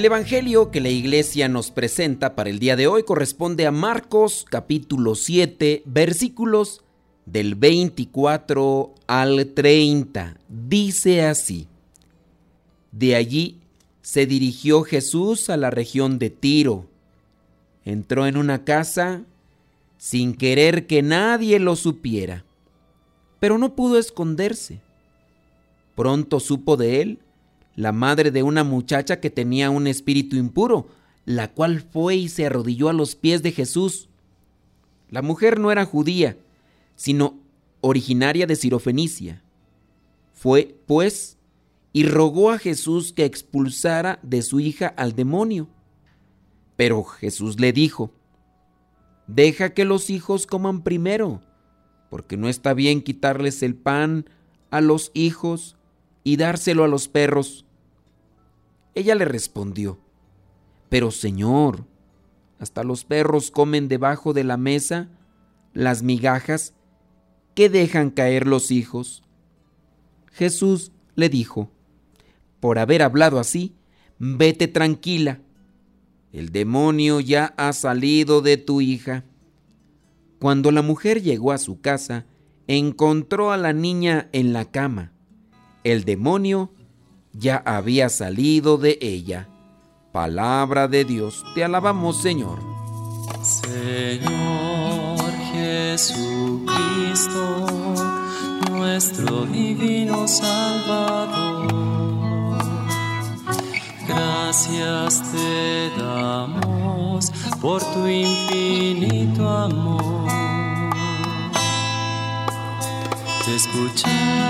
El Evangelio que la iglesia nos presenta para el día de hoy corresponde a Marcos capítulo 7 versículos del 24 al 30. Dice así, De allí se dirigió Jesús a la región de Tiro. Entró en una casa sin querer que nadie lo supiera, pero no pudo esconderse. Pronto supo de él la madre de una muchacha que tenía un espíritu impuro, la cual fue y se arrodilló a los pies de Jesús. La mujer no era judía, sino originaria de Sirofenicia. Fue, pues, y rogó a Jesús que expulsara de su hija al demonio. Pero Jesús le dijo, Deja que los hijos coman primero, porque no está bien quitarles el pan a los hijos y dárselo a los perros. Ella le respondió, Pero Señor, hasta los perros comen debajo de la mesa las migajas que dejan caer los hijos. Jesús le dijo, Por haber hablado así, vete tranquila, el demonio ya ha salido de tu hija. Cuando la mujer llegó a su casa, encontró a la niña en la cama. El demonio ya había salido de ella. Palabra de Dios, te alabamos Señor. Señor Jesucristo, nuestro divino Salvador, gracias te damos por tu infinito amor. Te escuchamos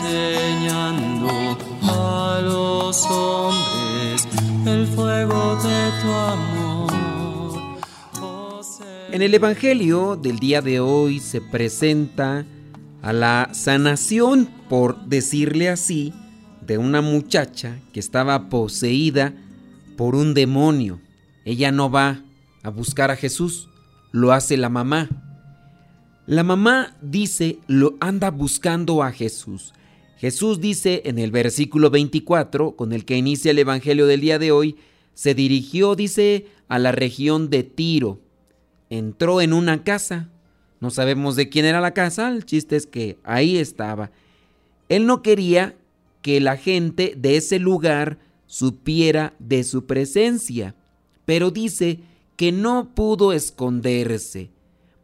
enseñando a los hombres el fuego de tu amor. Oh, en el Evangelio del día de hoy se presenta a la sanación, por decirle así, de una muchacha que estaba poseída por un demonio. Ella no va a buscar a Jesús, lo hace la mamá. La mamá dice, lo anda buscando a Jesús. Jesús dice en el versículo 24, con el que inicia el Evangelio del día de hoy, se dirigió, dice, a la región de Tiro. Entró en una casa. No sabemos de quién era la casa, el chiste es que ahí estaba. Él no quería que la gente de ese lugar supiera de su presencia, pero dice que no pudo esconderse.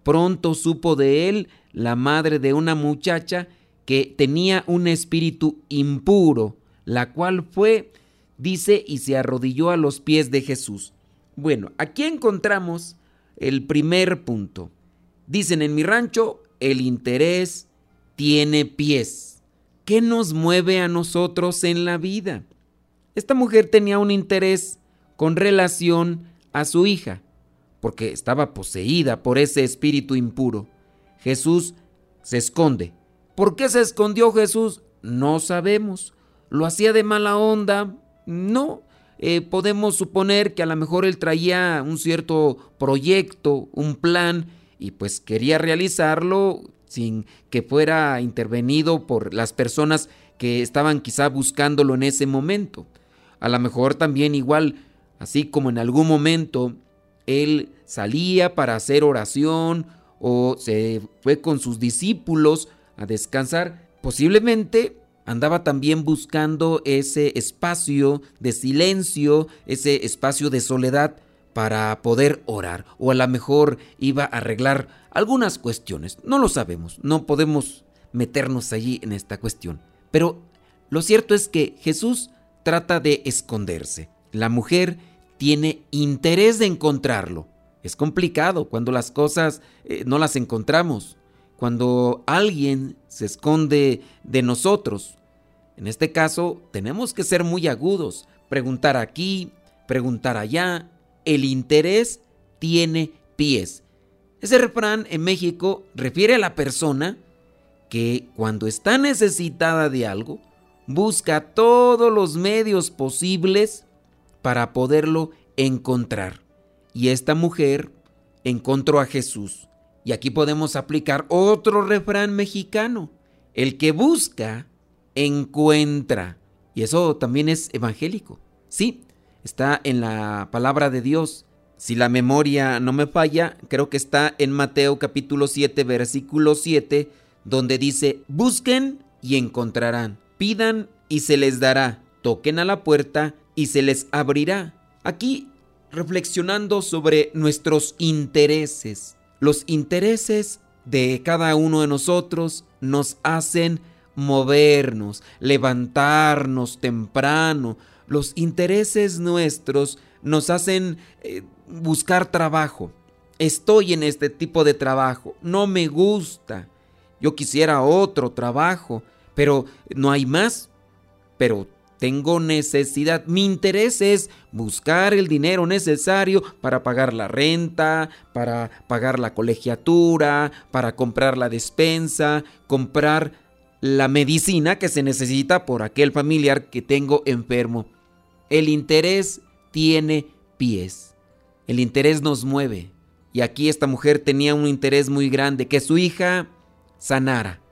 Pronto supo de él la madre de una muchacha que tenía un espíritu impuro, la cual fue, dice, y se arrodilló a los pies de Jesús. Bueno, aquí encontramos el primer punto. Dicen en mi rancho, el interés tiene pies. ¿Qué nos mueve a nosotros en la vida? Esta mujer tenía un interés con relación a su hija porque estaba poseída por ese espíritu impuro. Jesús se esconde. ¿Por qué se escondió Jesús? No sabemos. ¿Lo hacía de mala onda? No. Eh, podemos suponer que a lo mejor él traía un cierto proyecto, un plan, y pues quería realizarlo sin que fuera intervenido por las personas que estaban quizá buscándolo en ese momento. A lo mejor también igual, así como en algún momento él salía para hacer oración o se fue con sus discípulos a descansar, posiblemente andaba también buscando ese espacio de silencio, ese espacio de soledad para poder orar o a lo mejor iba a arreglar algunas cuestiones. No lo sabemos, no podemos meternos allí en esta cuestión. Pero lo cierto es que Jesús trata de esconderse. La mujer tiene interés de encontrarlo. Es complicado cuando las cosas eh, no las encontramos, cuando alguien se esconde de nosotros. En este caso, tenemos que ser muy agudos, preguntar aquí, preguntar allá. El interés tiene pies. Ese refrán en México refiere a la persona que cuando está necesitada de algo, busca todos los medios posibles para poderlo encontrar. Y esta mujer encontró a Jesús. Y aquí podemos aplicar otro refrán mexicano. El que busca, encuentra. Y eso también es evangélico. Sí, está en la palabra de Dios. Si la memoria no me falla, creo que está en Mateo capítulo 7, versículo 7, donde dice, busquen y encontrarán, pidan y se les dará, toquen a la puerta y se les abrirá. Aquí reflexionando sobre nuestros intereses. Los intereses de cada uno de nosotros nos hacen movernos, levantarnos temprano. Los intereses nuestros nos hacen eh, buscar trabajo. Estoy en este tipo de trabajo, no me gusta. Yo quisiera otro trabajo, pero no hay más. Pero tengo necesidad. Mi interés es buscar el dinero necesario para pagar la renta, para pagar la colegiatura, para comprar la despensa, comprar la medicina que se necesita por aquel familiar que tengo enfermo. El interés tiene pies. El interés nos mueve. Y aquí esta mujer tenía un interés muy grande, que su hija sanara.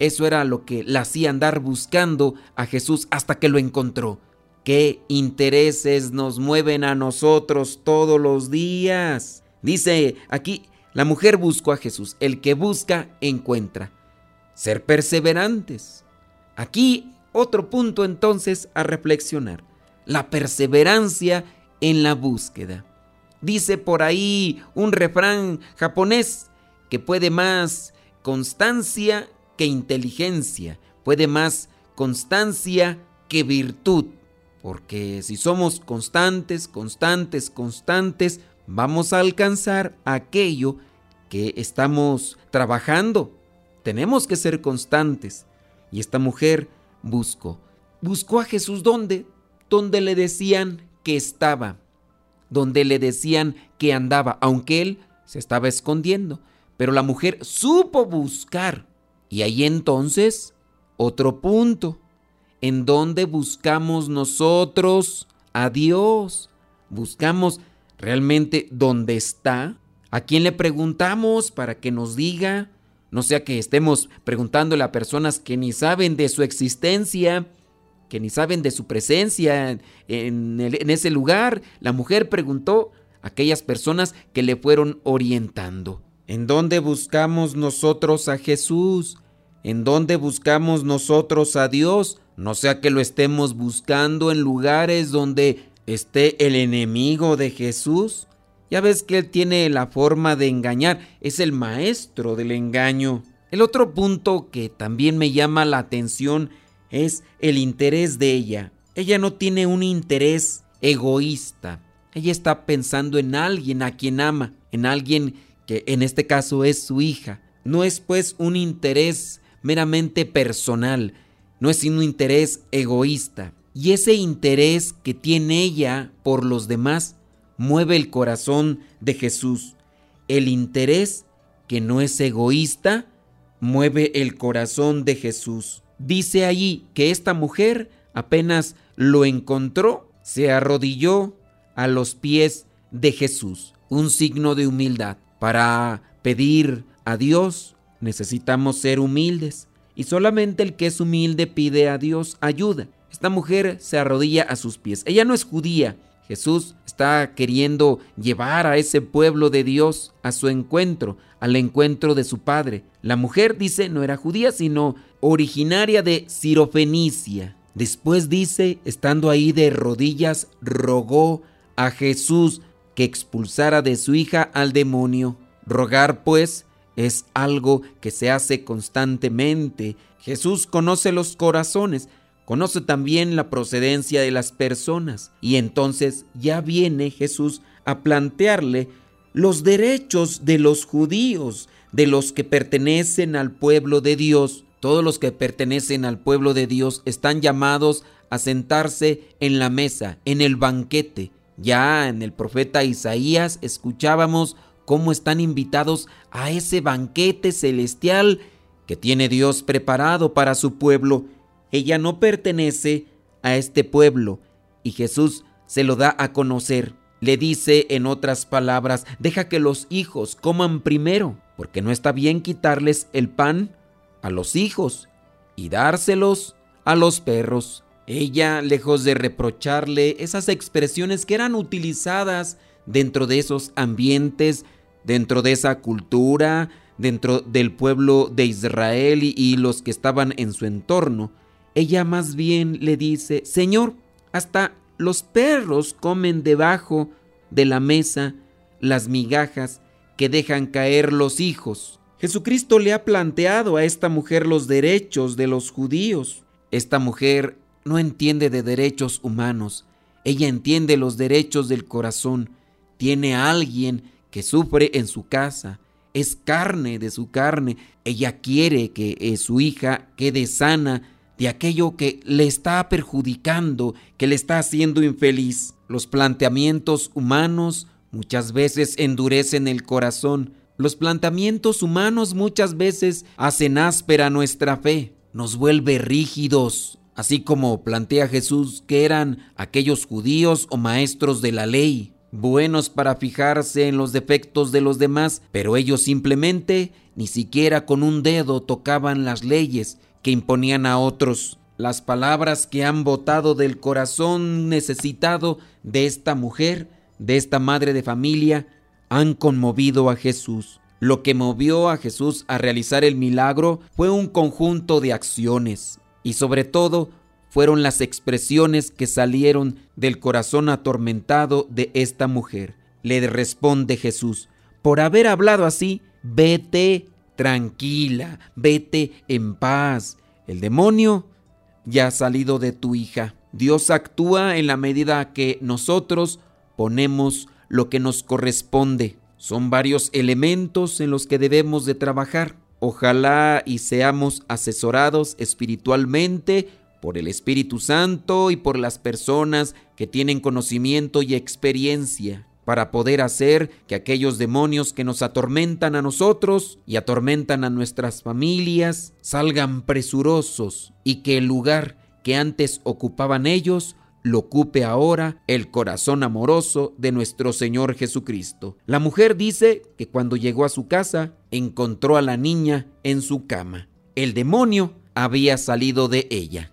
Eso era lo que la hacía andar buscando a Jesús hasta que lo encontró. ¿Qué intereses nos mueven a nosotros todos los días? Dice aquí, la mujer buscó a Jesús. El que busca, encuentra. Ser perseverantes. Aquí otro punto entonces a reflexionar. La perseverancia en la búsqueda. Dice por ahí un refrán japonés que puede más constancia que inteligencia, puede más constancia que virtud. Porque si somos constantes, constantes, constantes, vamos a alcanzar aquello que estamos trabajando. Tenemos que ser constantes. Y esta mujer buscó. Buscó a Jesús ¿dónde? Donde le decían que estaba. Donde le decían que andaba, aunque él se estaba escondiendo. Pero la mujer supo buscar y ahí entonces, otro punto, en donde buscamos nosotros a Dios. Buscamos realmente dónde está. ¿A quién le preguntamos para que nos diga? No sea que estemos preguntándole a personas que ni saben de su existencia, que ni saben de su presencia en, en ese lugar. La mujer preguntó a aquellas personas que le fueron orientando. ¿En dónde buscamos nosotros a Jesús? ¿En dónde buscamos nosotros a Dios? No sea que lo estemos buscando en lugares donde esté el enemigo de Jesús. Ya ves que Él tiene la forma de engañar, es el maestro del engaño. El otro punto que también me llama la atención es el interés de ella. Ella no tiene un interés egoísta. Ella está pensando en alguien a quien ama, en alguien que en este caso es su hija. No es pues un interés meramente personal, no es un interés egoísta. Y ese interés que tiene ella por los demás mueve el corazón de Jesús. El interés que no es egoísta mueve el corazón de Jesús. Dice allí que esta mujer apenas lo encontró, se arrodilló a los pies de Jesús, un signo de humildad. Para pedir a Dios necesitamos ser humildes y solamente el que es humilde pide a Dios ayuda. Esta mujer se arrodilla a sus pies. Ella no es judía. Jesús está queriendo llevar a ese pueblo de Dios a su encuentro, al encuentro de su padre. La mujer dice no era judía, sino originaria de Sirofenicia. Después dice, estando ahí de rodillas, rogó a Jesús que expulsara de su hija al demonio. Rogar, pues, es algo que se hace constantemente. Jesús conoce los corazones, conoce también la procedencia de las personas y entonces ya viene Jesús a plantearle los derechos de los judíos, de los que pertenecen al pueblo de Dios. Todos los que pertenecen al pueblo de Dios están llamados a sentarse en la mesa, en el banquete. Ya en el profeta Isaías escuchábamos cómo están invitados a ese banquete celestial que tiene Dios preparado para su pueblo. Ella no pertenece a este pueblo y Jesús se lo da a conocer. Le dice en otras palabras, deja que los hijos coman primero, porque no está bien quitarles el pan a los hijos y dárselos a los perros. Ella, lejos de reprocharle esas expresiones que eran utilizadas dentro de esos ambientes, dentro de esa cultura, dentro del pueblo de Israel y, los que estaban en su entorno, ella más bien le dice, Señor, hasta los perros comen debajo de la mesa las migajas que dejan caer los hijos. Jesucristo le ha planteado a esta mujer los derechos de los judíos. Esta mujer no entiende de derechos humanos, ella entiende los derechos del corazón. Tiene a alguien que sufre en su casa, es carne de su carne. Ella quiere que eh, su hija quede sana de aquello que le está perjudicando, que le está haciendo infeliz. Los planteamientos humanos muchas veces endurecen el corazón. Los planteamientos humanos muchas veces hacen áspera nuestra fe, nos vuelve rígidos, así como plantea Jesús que eran aquellos judíos o maestros de la ley, buenos para fijarse en los defectos de los demás, pero ellos simplemente ni siquiera con un dedo tocaban las leyes que imponían a otros. Las palabras que han botado del corazón necesitado de esta mujer, de esta madre de familia, han conmovido a Jesús. Lo que movió a Jesús a realizar el milagro fue un conjunto de acciones y sobre todo fueron las expresiones que salieron del corazón atormentado de esta mujer. Le responde Jesús, por haber hablado así, vete tranquila, vete en paz. El demonio ya ha salido de tu hija. Dios actúa en la medida que nosotros ponemos lo que nos corresponde. Son varios elementos en los que debemos de trabajar. Ojalá y seamos asesorados espiritualmente por el Espíritu Santo y por las personas que tienen conocimiento y experiencia para poder hacer que aquellos demonios que nos atormentan a nosotros y atormentan a nuestras familias salgan presurosos y que el lugar que antes ocupaban ellos lo ocupe ahora el corazón amoroso de nuestro Señor Jesucristo. La mujer dice que cuando llegó a su casa encontró a la niña en su cama. El demonio había salido de ella.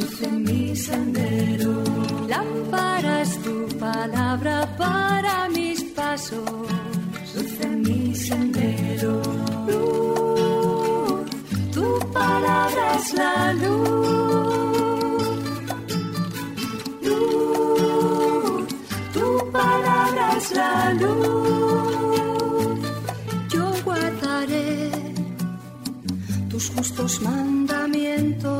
luz en mi sendero. Lámpara tu palabra para mis pasos, luz en mi sendero. Luz, tu palabra es la luz. Luz, tu palabra es la luz. justos mandamientos.